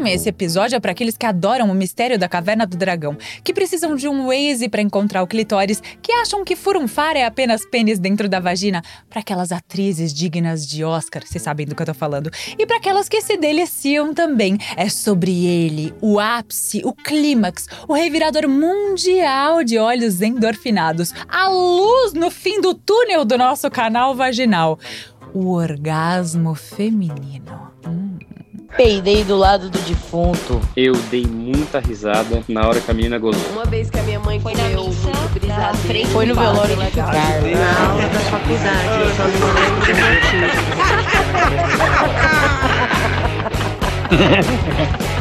Hum, esse episódio é para aqueles que adoram o mistério da caverna do dragão, que precisam de um Waze para encontrar o clitóris, que acham que furunfar é apenas pênis dentro da vagina, para aquelas atrizes dignas de Oscar, vocês sabem do que eu tô falando, e para aquelas que se deliciam também. É sobre ele, o ápice, o clímax, o revirador mundial de olhos endorfinados, a luz no fim do túnel do nosso canal vaginal, o orgasmo feminino. Hum. Peidei do lado do defunto. Eu dei muita risada na hora que a menina gozou. Uma vez que a minha mãe Foi na missa, frente Foi no velório de Chicago. Na aula da faculdade, eu só não lembro do motivo.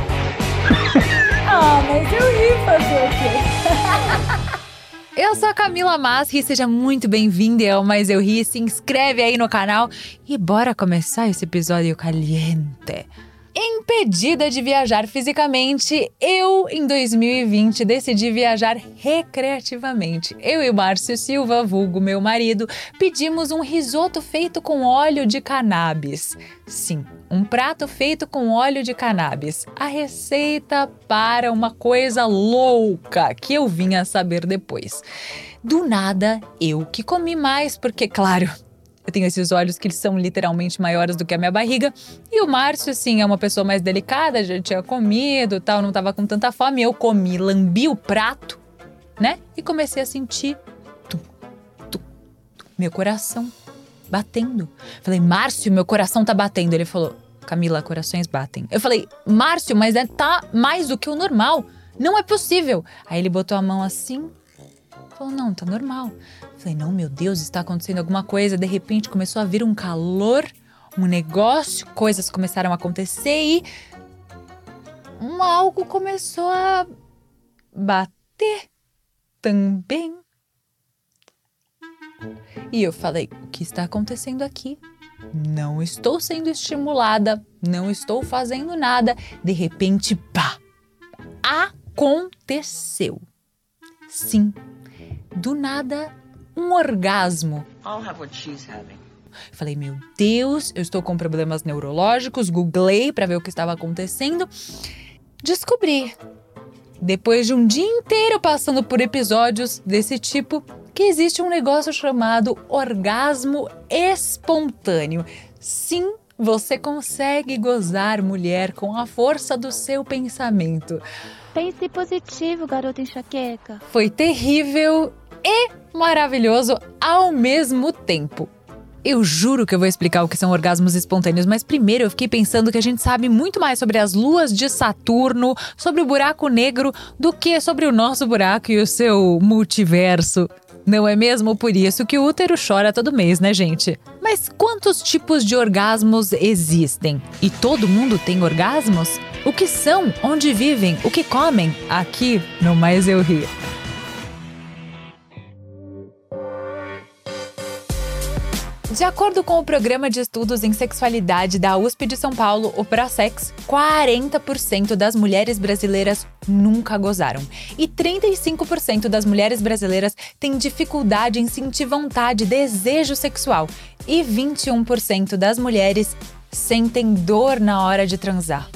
Ah, mas eu ri fazer o quê? Eu sou a Camila Masri, seja muito bem-vinda ao Mais Eu Ri. Se inscreve aí no canal e bora começar esse episódio caliente. Impedida de viajar fisicamente, eu, em 2020, decidi viajar recreativamente. Eu e o Márcio Silva, vulgo meu marido, pedimos um risoto feito com óleo de cannabis. Sim, um prato feito com óleo de cannabis. A receita para uma coisa louca que eu vim a saber depois. Do nada, eu que comi mais, porque, claro, eu tenho esses olhos que são literalmente maiores do que a minha barriga. E o Márcio, assim, é uma pessoa mais delicada, já tinha comido tal, não tava com tanta fome. Eu comi, lambi o prato, né? E comecei a sentir meu coração batendo. Falei, Márcio, meu coração tá batendo. Ele falou, Camila, corações batem. Eu falei, Márcio, mas é, tá mais do que o normal. Não é possível. Aí ele botou a mão assim, falou, não, tá normal. Falei, não, meu Deus, está acontecendo alguma coisa. De repente começou a vir um calor, um negócio, coisas começaram a acontecer e um algo começou a bater também. E eu falei, o que está acontecendo aqui? Não estou sendo estimulada, não estou fazendo nada. De repente, pá! Aconteceu. Sim, do nada, um orgasmo. I'll have what she's having. Falei, meu Deus, eu estou com problemas neurológicos. Googlei para ver o que estava acontecendo. Descobri, depois de um dia inteiro passando por episódios desse tipo, que existe um negócio chamado orgasmo espontâneo. Sim, você consegue gozar mulher com a força do seu pensamento. Pense positivo, garota enxaqueca. Foi terrível e maravilhoso ao mesmo tempo. Eu juro que eu vou explicar o que são orgasmos espontâneos, mas primeiro eu fiquei pensando que a gente sabe muito mais sobre as luas de Saturno, sobre o buraco negro, do que sobre o nosso buraco e o seu multiverso. Não é mesmo por isso que o útero chora todo mês, né, gente? Mas quantos tipos de orgasmos existem? E todo mundo tem orgasmos? O que são? Onde vivem? O que comem? Aqui no Mais Eu Ri. De acordo com o Programa de Estudos em Sexualidade da USP de São Paulo, o Prosex, 40% das mulheres brasileiras nunca gozaram. E 35% das mulheres brasileiras têm dificuldade em sentir vontade, desejo sexual. E 21% das mulheres sentem dor na hora de transar.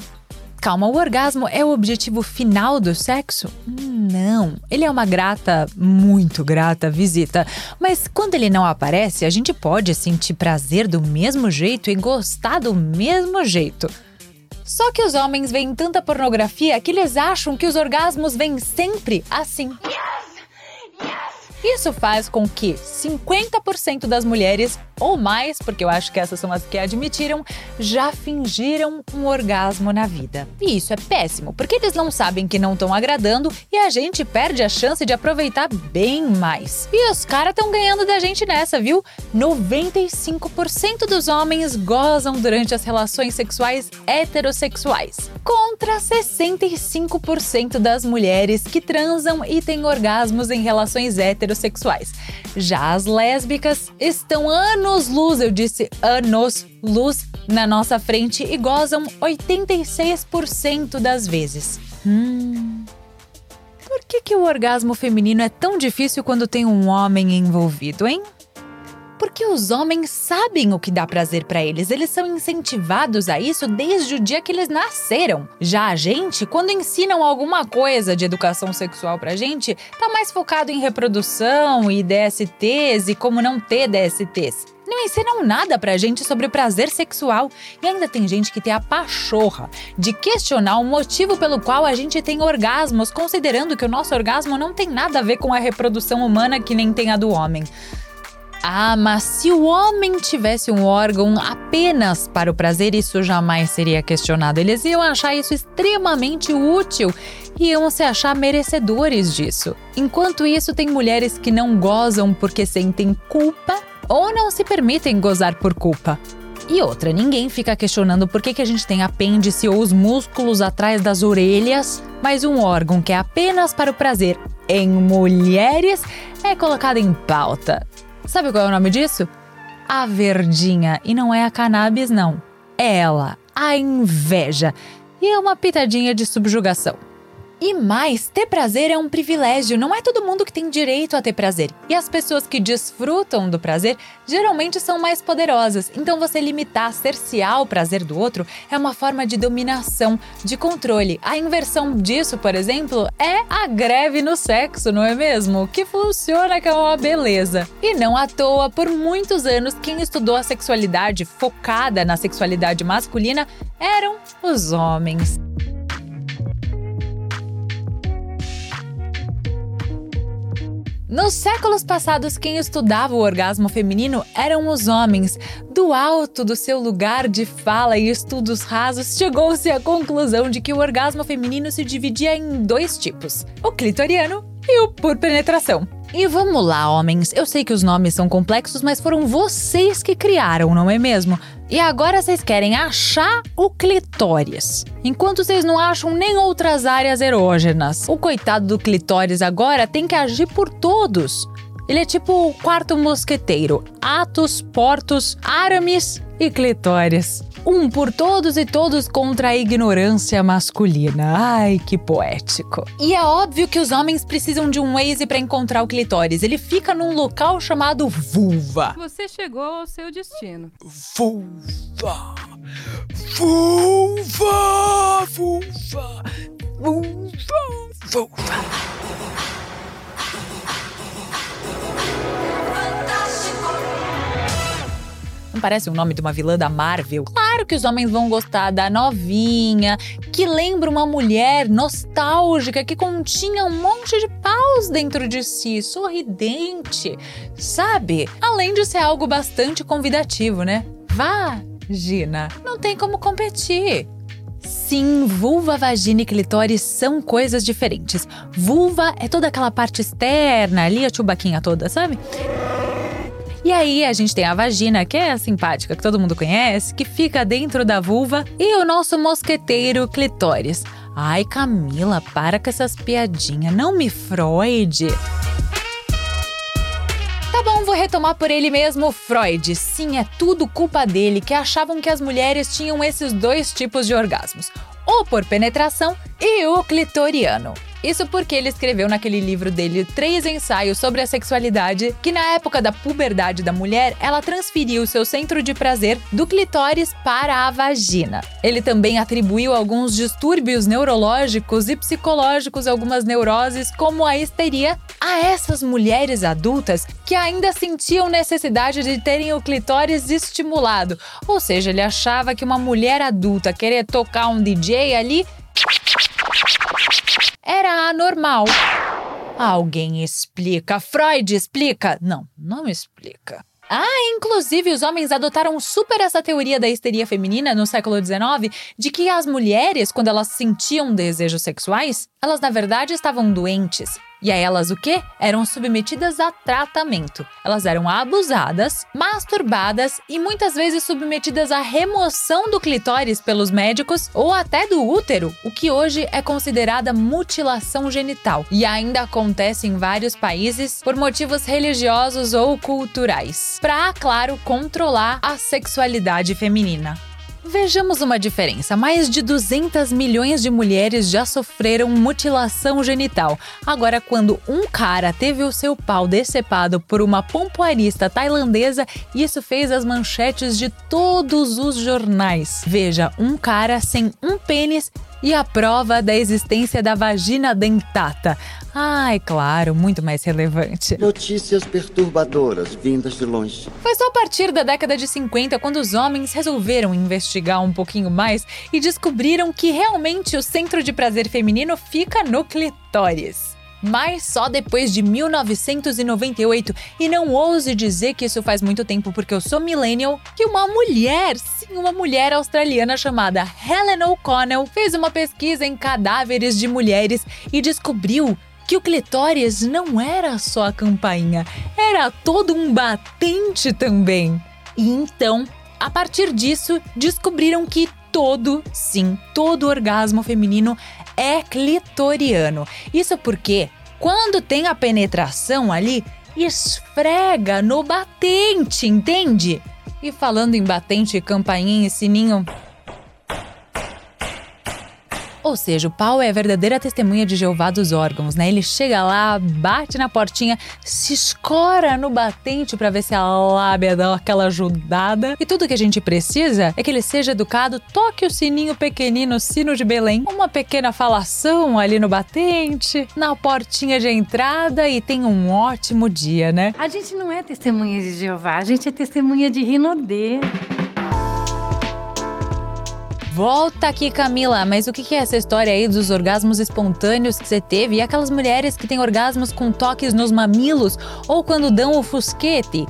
Calma, o orgasmo é o objetivo final do sexo? Não, ele é uma grata, muito grata visita. Mas quando ele não aparece, a gente pode sentir prazer do mesmo jeito e gostar do mesmo jeito. Só que os homens veem tanta pornografia que eles acham que os orgasmos vêm sempre assim. Isso faz com que 50% das mulheres, ou mais, porque eu acho que essas são as que admitiram, já fingiram um orgasmo na vida. E isso é péssimo, porque eles não sabem que não estão agradando e a gente perde a chance de aproveitar bem mais. E os caras estão ganhando da gente nessa, viu? 95% dos homens gozam durante as relações sexuais heterossexuais, contra 65% das mulheres que transam e têm orgasmos em relações heterossexuais. Já as lésbicas estão anos-luz, eu disse anos-luz, na nossa frente e gozam 86% das vezes. Hum. Por que, que o orgasmo feminino é tão difícil quando tem um homem envolvido, hein? Porque os homens sabem o que dá prazer para eles, eles são incentivados a isso desde o dia que eles nasceram. Já a gente, quando ensinam alguma coisa de educação sexual pra gente, tá mais focado em reprodução e DSTs e como não ter DSTs. Não ensinam nada pra gente sobre prazer sexual. E ainda tem gente que tem a pachorra de questionar o motivo pelo qual a gente tem orgasmos, considerando que o nosso orgasmo não tem nada a ver com a reprodução humana que nem tem a do homem. Ah, mas se o homem tivesse um órgão apenas para o prazer, isso jamais seria questionado. Eles iam achar isso extremamente útil e iam se achar merecedores disso. Enquanto isso, tem mulheres que não gozam porque sentem culpa ou não se permitem gozar por culpa. E outra, ninguém fica questionando por que, que a gente tem apêndice ou os músculos atrás das orelhas, mas um órgão que é apenas para o prazer em mulheres é colocado em pauta. Sabe qual é o nome disso? A verdinha. E não é a cannabis, não. É ela, a inveja. E é uma pitadinha de subjugação. E mais, ter prazer é um privilégio, não é todo mundo que tem direito a ter prazer. E as pessoas que desfrutam do prazer geralmente são mais poderosas. Então você limitar, cercear o prazer do outro é uma forma de dominação, de controle. A inversão disso, por exemplo, é a greve no sexo, não é mesmo? Que funciona que é uma beleza. E não à toa, por muitos anos, quem estudou a sexualidade focada na sexualidade masculina eram os homens. Nos séculos passados, quem estudava o orgasmo feminino eram os homens. Do alto do seu lugar de fala e estudos rasos, chegou-se à conclusão de que o orgasmo feminino se dividia em dois tipos: o clitoriano e o por penetração. E vamos lá, homens. Eu sei que os nomes são complexos, mas foram vocês que criaram, não é mesmo? E agora vocês querem achar o clitóris. Enquanto vocês não acham nem outras áreas erógenas. O coitado do clitóris agora tem que agir por todos. Ele é tipo o quarto mosqueteiro: Atos, Portos, Aramis e Clitóris. Um por todos e todos contra a ignorância masculina. Ai, que poético. E é óbvio que os homens precisam de um Waze para encontrar o clitóris. Ele fica num local chamado vulva. Você chegou ao seu destino. Vulva! Vulva! Vulva! Vulva! Vulva! Não parece o nome de uma vilã da Marvel? Claro que os homens vão gostar da novinha, que lembra uma mulher nostálgica que continha um monte de paus dentro de si, sorridente, sabe? Além de ser algo bastante convidativo, né? Vagina. Não tem como competir. Sim, vulva, vagina e clitóris são coisas diferentes. Vulva é toda aquela parte externa ali, a chubaquinha toda, sabe? E aí a gente tem a vagina, que é a simpática, que todo mundo conhece, que fica dentro da vulva, e o nosso mosqueteiro clitóris. Ai, Camila, para com essas piadinhas, não me Freud. Tá bom, vou retomar por ele mesmo, Freud. Sim, é tudo culpa dele, que achavam que as mulheres tinham esses dois tipos de orgasmos: o por penetração e o clitoriano. Isso porque ele escreveu naquele livro dele três ensaios sobre a sexualidade, que na época da puberdade da mulher, ela transferiu seu centro de prazer do clitóris para a vagina. Ele também atribuiu alguns distúrbios neurológicos e psicológicos, algumas neuroses, como a histeria, a essas mulheres adultas que ainda sentiam necessidade de terem o clitóris estimulado. Ou seja, ele achava que uma mulher adulta querer tocar um DJ ali era anormal. Alguém explica. Freud explica? Não, não explica. Ah, inclusive os homens adotaram super essa teoria da histeria feminina no século XIX, de que as mulheres, quando elas sentiam desejos sexuais, elas na verdade estavam doentes. E a elas o quê? Eram submetidas a tratamento. Elas eram abusadas, masturbadas e muitas vezes submetidas à remoção do clitóris pelos médicos ou até do útero, o que hoje é considerada mutilação genital e ainda acontece em vários países por motivos religiosos ou culturais, para, claro, controlar a sexualidade feminina. Vejamos uma diferença. Mais de 200 milhões de mulheres já sofreram mutilação genital. Agora, quando um cara teve o seu pau decepado por uma pompoarista tailandesa, isso fez as manchetes de todos os jornais. Veja, um cara sem um pênis e a prova da existência da vagina dentata. Ai, claro, muito mais relevante. Notícias perturbadoras vindas de longe. Foi só a partir da década de 50 quando os homens resolveram investigar um pouquinho mais e descobriram que realmente o centro de prazer feminino fica no clitóris mas só depois de 1998. E não ouse dizer que isso faz muito tempo, porque eu sou millennial, que uma mulher, sim, uma mulher australiana chamada Helen O'Connell, fez uma pesquisa em cadáveres de mulheres e descobriu que o clitóris não era só a campainha, era todo um batente também. E então, a partir disso, descobriram que todo, sim, todo orgasmo feminino é clitoriano. Isso porque, quando tem a penetração ali, esfrega no batente, entende? E falando em batente, campainha e sininho, ou seja, o pau é a verdadeira testemunha de Jeová dos órgãos, né? Ele chega lá, bate na portinha, se escora no batente para ver se a lábia dá aquela ajudada. E tudo que a gente precisa é que ele seja educado, toque o sininho pequenino, sino de Belém, uma pequena falação ali no batente, na portinha de entrada e tenha um ótimo dia, né? A gente não é testemunha de Jeová, a gente é testemunha de Rinodê. Volta aqui, Camila, mas o que é essa história aí dos orgasmos espontâneos que você teve e aquelas mulheres que têm orgasmos com toques nos mamilos ou quando dão o fusquete?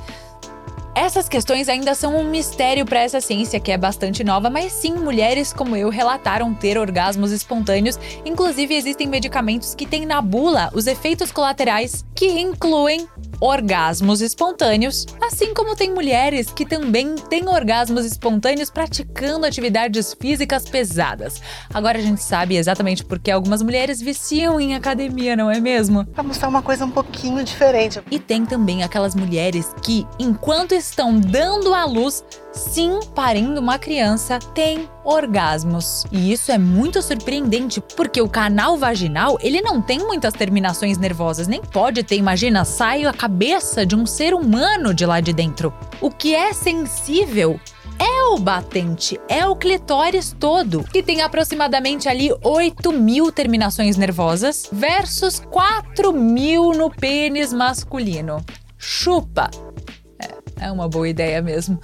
Essas questões ainda são um mistério para essa ciência que é bastante nova, mas sim, mulheres como eu relataram ter orgasmos espontâneos. Inclusive, existem medicamentos que têm na bula os efeitos colaterais que incluem orgasmos espontâneos, assim como tem mulheres que também têm orgasmos espontâneos praticando atividades físicas pesadas. Agora a gente sabe exatamente porque algumas mulheres viciam em academia, não é mesmo? Pra mostrar uma coisa um pouquinho diferente. E tem também aquelas mulheres que, enquanto estão dando à luz, sim, parindo uma criança, têm orgasmos. E isso é muito surpreendente, porque o canal vaginal, ele não tem muitas terminações nervosas, nem pode ter, imagina, sai a cabeça de um ser humano de lá de dentro. O que é sensível é o batente, é o clitóris todo, que tem aproximadamente ali 8 mil terminações nervosas versus 4 mil no pênis masculino. Chupa! É uma boa ideia mesmo.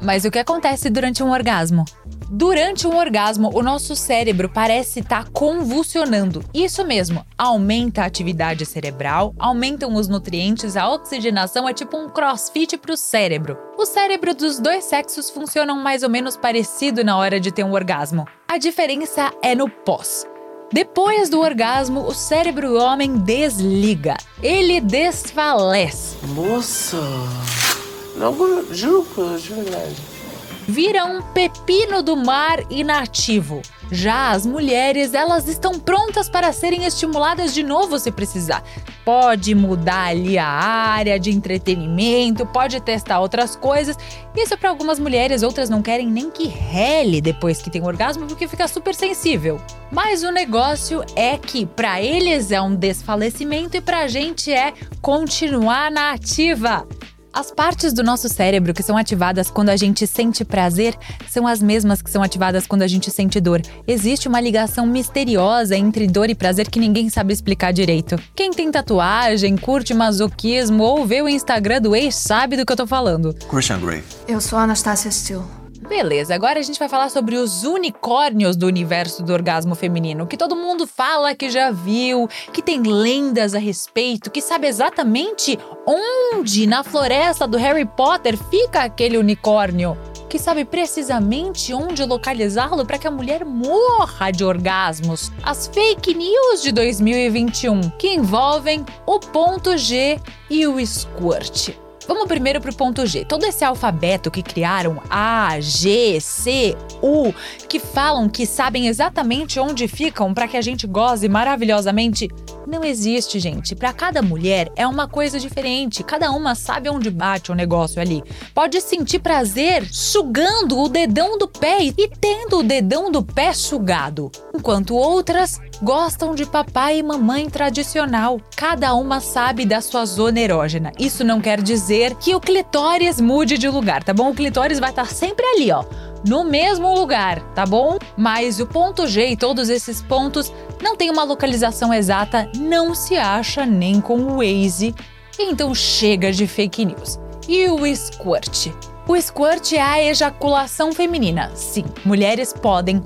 Mas o que acontece durante um orgasmo? Durante um orgasmo, o nosso cérebro parece estar tá convulsionando. Isso mesmo, aumenta a atividade cerebral, aumentam os nutrientes, a oxigenação é tipo um crossfit para o cérebro. O cérebro dos dois sexos funcionam mais ou menos parecido na hora de ter um orgasmo. A diferença é no pós. Depois do orgasmo, o cérebro homem desliga. Ele desfalece. Moça! Não, juro, de verdade. Vira um pepino do mar inativo. Já as mulheres, elas estão prontas para serem estimuladas de novo se precisar. Pode mudar ali a área de entretenimento, pode testar outras coisas. Isso para algumas mulheres, outras não querem nem que rele depois que tem orgasmo porque fica super sensível. Mas o negócio é que para eles é um desfalecimento e para a gente é continuar na ativa. As partes do nosso cérebro que são ativadas quando a gente sente prazer são as mesmas que são ativadas quando a gente sente dor. Existe uma ligação misteriosa entre dor e prazer que ninguém sabe explicar direito. Quem tem tatuagem, curte masoquismo ou vê o Instagram do ex sabe do que eu tô falando. Christian Grey. Eu sou a Anastasia Steele. Beleza, agora a gente vai falar sobre os unicórnios do universo do orgasmo feminino, que todo mundo fala que já viu, que tem lendas a respeito, que sabe exatamente onde na floresta do Harry Potter fica aquele unicórnio, que sabe precisamente onde localizá-lo para que a mulher morra de orgasmos. As fake news de 2021, que envolvem o ponto G e o squirt. Vamos primeiro pro ponto G. Todo esse alfabeto que criaram A, G, C, U, que falam que sabem exatamente onde ficam para que a gente goze maravilhosamente, não existe, gente. Para cada mulher é uma coisa diferente. Cada uma sabe onde bate o negócio ali. Pode sentir prazer sugando o dedão do pé e tendo o dedão do pé sugado, enquanto outras gostam de papai e mamãe tradicional. Cada uma sabe da sua zona erógena. Isso não quer dizer que o clitóris mude de lugar, tá bom? O clitóris vai estar sempre ali, ó no mesmo lugar, tá bom? Mas o ponto G e todos esses pontos não tem uma localização exata, não se acha nem com o Waze. Então chega de fake news. E o squirt? O squirt é a ejaculação feminina. Sim, mulheres podem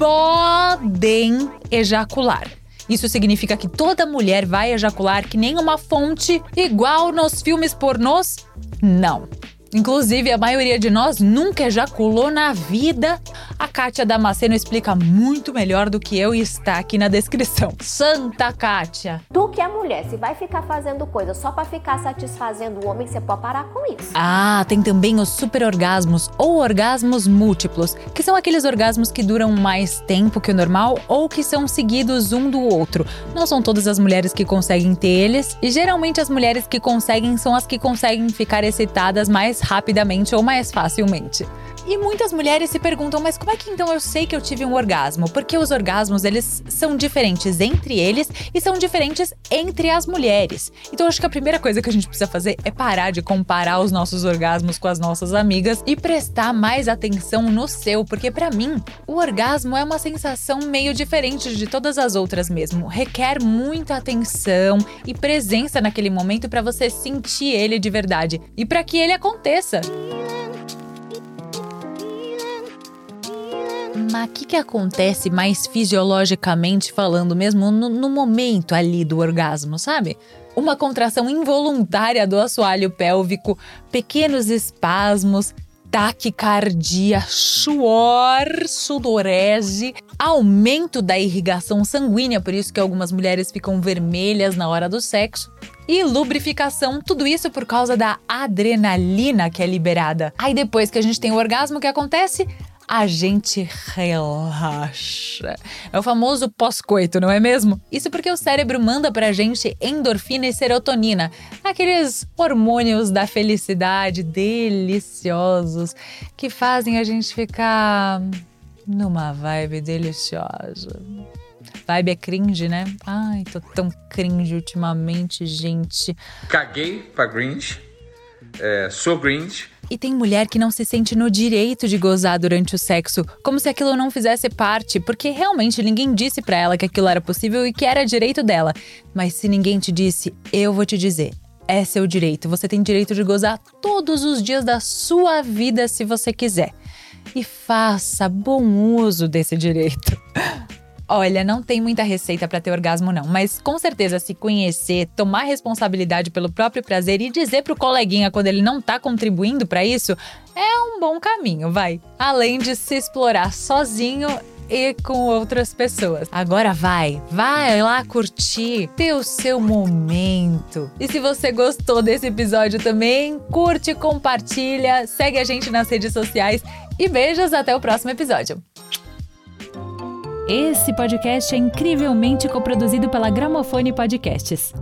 podem ejacular. Isso significa que toda mulher vai ejacular que nem uma fonte igual nos filmes pornôs? Não. Inclusive, a maioria de nós nunca ejaculou na vida. A Kátia Damasceno explica muito melhor do que eu e está aqui na descrição. Santa Kátia! Tu que é mulher, se vai ficar fazendo coisa só para ficar satisfazendo o homem, você pode parar com isso. Ah, tem também os superorgasmos ou orgasmos múltiplos, que são aqueles orgasmos que duram mais tempo que o normal ou que são seguidos um do outro. Não são todas as mulheres que conseguem ter eles, e geralmente as mulheres que conseguem são as que conseguem ficar excitadas mais rapidamente ou mais facilmente. E muitas mulheres se perguntam, mas como é que então eu sei que eu tive um orgasmo? Porque os orgasmos, eles são diferentes entre eles e são diferentes entre as mulheres. Então acho que a primeira coisa que a gente precisa fazer é parar de comparar os nossos orgasmos com as nossas amigas e prestar mais atenção no seu, porque para mim, o orgasmo é uma sensação meio diferente de todas as outras mesmo. Requer muita atenção e presença naquele momento para você sentir ele de verdade e para que ele aconteça. Mas o que, que acontece mais fisiologicamente falando, mesmo no, no momento ali do orgasmo, sabe? Uma contração involuntária do assoalho pélvico, pequenos espasmos, taquicardia, suor, sudorese, aumento da irrigação sanguínea, por isso que algumas mulheres ficam vermelhas na hora do sexo, e lubrificação, tudo isso por causa da adrenalina que é liberada. Aí depois que a gente tem o orgasmo, o que acontece? A gente relaxa. É o famoso pós-coito, não é mesmo? Isso porque o cérebro manda pra gente endorfina e serotonina, aqueles hormônios da felicidade deliciosos que fazem a gente ficar numa vibe deliciosa. Vibe é cringe, né? Ai, tô tão cringe ultimamente, gente. Caguei pra cringe. É, sou cringe e tem mulher que não se sente no direito de gozar durante o sexo, como se aquilo não fizesse parte, porque realmente ninguém disse para ela que aquilo era possível e que era direito dela. Mas se ninguém te disse, eu vou te dizer. É seu direito. Você tem direito de gozar todos os dias da sua vida se você quiser. E faça bom uso desse direito. Olha, não tem muita receita para ter orgasmo não, mas com certeza se conhecer, tomar responsabilidade pelo próprio prazer e dizer pro coleguinha quando ele não tá contribuindo para isso, é um bom caminho, vai. Além de se explorar sozinho e com outras pessoas. Agora vai, vai lá curtir, ter o seu momento. E se você gostou desse episódio também, curte, compartilha, segue a gente nas redes sociais e beijos até o próximo episódio. Esse podcast é incrivelmente coproduzido pela Gramofone Podcasts.